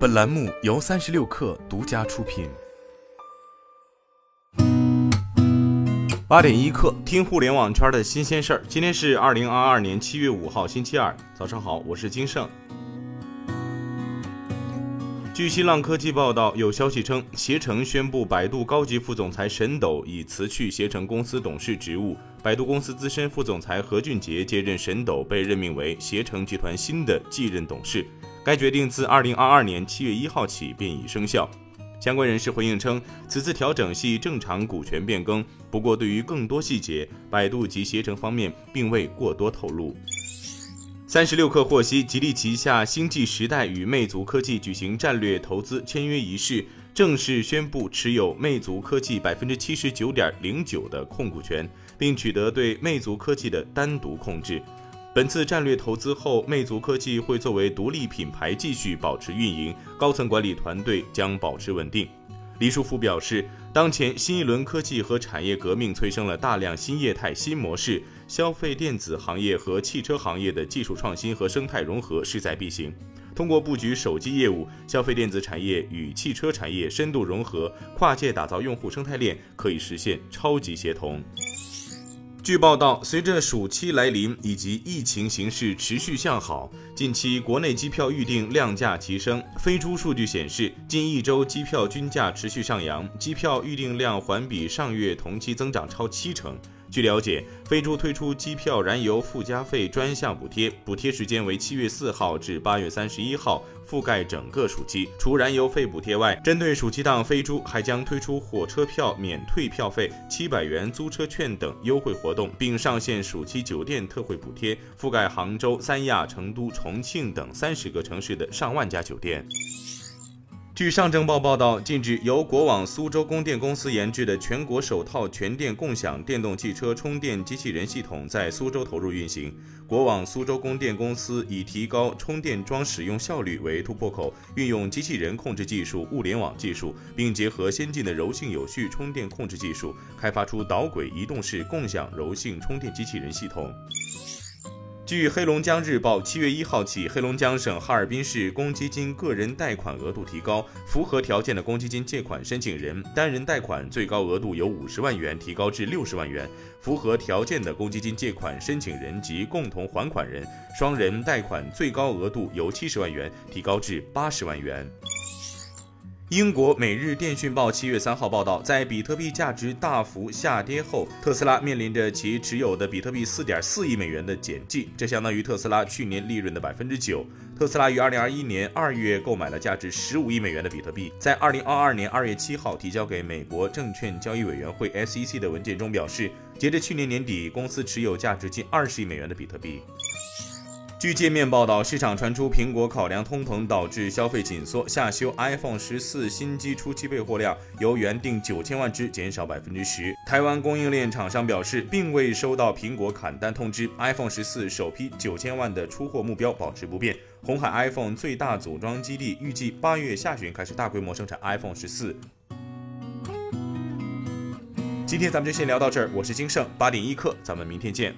本栏目由三十六氪独家出品。八点一刻，听互联网圈的新鲜事儿。今天是二零二二年七月五号，星期二，早上好，我是金盛。据新浪科技报道，有消息称，携程宣布，百度高级副总裁沈斗已辞去携程公司董事职务，百度公司资深副总裁何俊杰接任沈斗，被任命为携程集团新的继任董事。该决定自二零二二年七月一号起便已生效。相关人士回应称，此次调整系正常股权变更，不过对于更多细节，百度及携程方面并未过多透露。三十六氪获悉，吉利旗下星际时代与魅族科技举行战略投资签约仪式，正式宣布持有魅族科技百分之七十九点零九的控股权，并取得对魅族科技的单独控制。本次战略投资后，魅族科技会作为独立品牌继续保持运营，高层管理团队将保持稳定。李书福表示，当前新一轮科技和产业革命催生了大量新业态、新模式，消费电子行业和汽车行业的技术创新和生态融合势在必行。通过布局手机业务，消费电子产业与汽车产业深度融合，跨界打造用户生态链，可以实现超级协同。据报道，随着暑期来临以及疫情形势持续向好，近期国内机票预订量价齐升。飞猪数据显示，近一周机票均价持续上扬，机票预订量环比上月同期增长超七成。据了解，飞猪推出机票燃油附加费专项补贴，补贴时间为七月四号至八月三十一号，覆盖整个暑期。除燃油费补贴外，针对暑期档，飞猪还将推出火车票免退票费、七百元租车券等优惠活动，并上线暑期酒店特惠补贴，覆盖杭州、三亚、成都、重庆等三十个城市的上万家酒店。据上证报报道，近日由国网苏州供电公司研制的全国首套全电共享电动汽车充电机器人系统在苏州投入运行。国网苏州供电公司以提高充电桩使用效率为突破口，运用机器人控制技术、物联网技术，并结合先进的柔性有序充电控制技术，开发出导轨移动式共享柔性充电机器人系统。据黑龙江日报，七月一号起，黑龙江省哈尔滨市公积金个人贷款额度提高，符合条件的公积金借款申请人单人贷款最高额度由五十万元提高至六十万元，符合条件的公积金借款申请人及共同还款人双人贷款最高额度由七十万元提高至八十万元。英国《每日电讯报》七月三号报道，在比特币价值大幅下跌后，特斯拉面临着其持有的比特币四点四亿美元的减记，这相当于特斯拉去年利润的百分之九。特斯拉于二零二一年二月购买了价值十五亿美元的比特币，在二零二二年二月七号提交给美国证券交易委员会 SEC 的文件中表示，截至去年年底，公司持有价值近二十亿美元的比特币。据界面报道，市场传出苹果考量通膨导致消费紧缩，下修 iPhone 十四新机初期备货量，由原定九千万只减少百分之十。台湾供应链厂商表示，并未收到苹果砍单通知，iPhone 十四首批九千万的出货目标保持不变。红海 iPhone 最大组装基地预计八月下旬开始大规模生产 iPhone 十四。今天咱们就先聊到这儿，我是金盛，八点一刻，咱们明天见。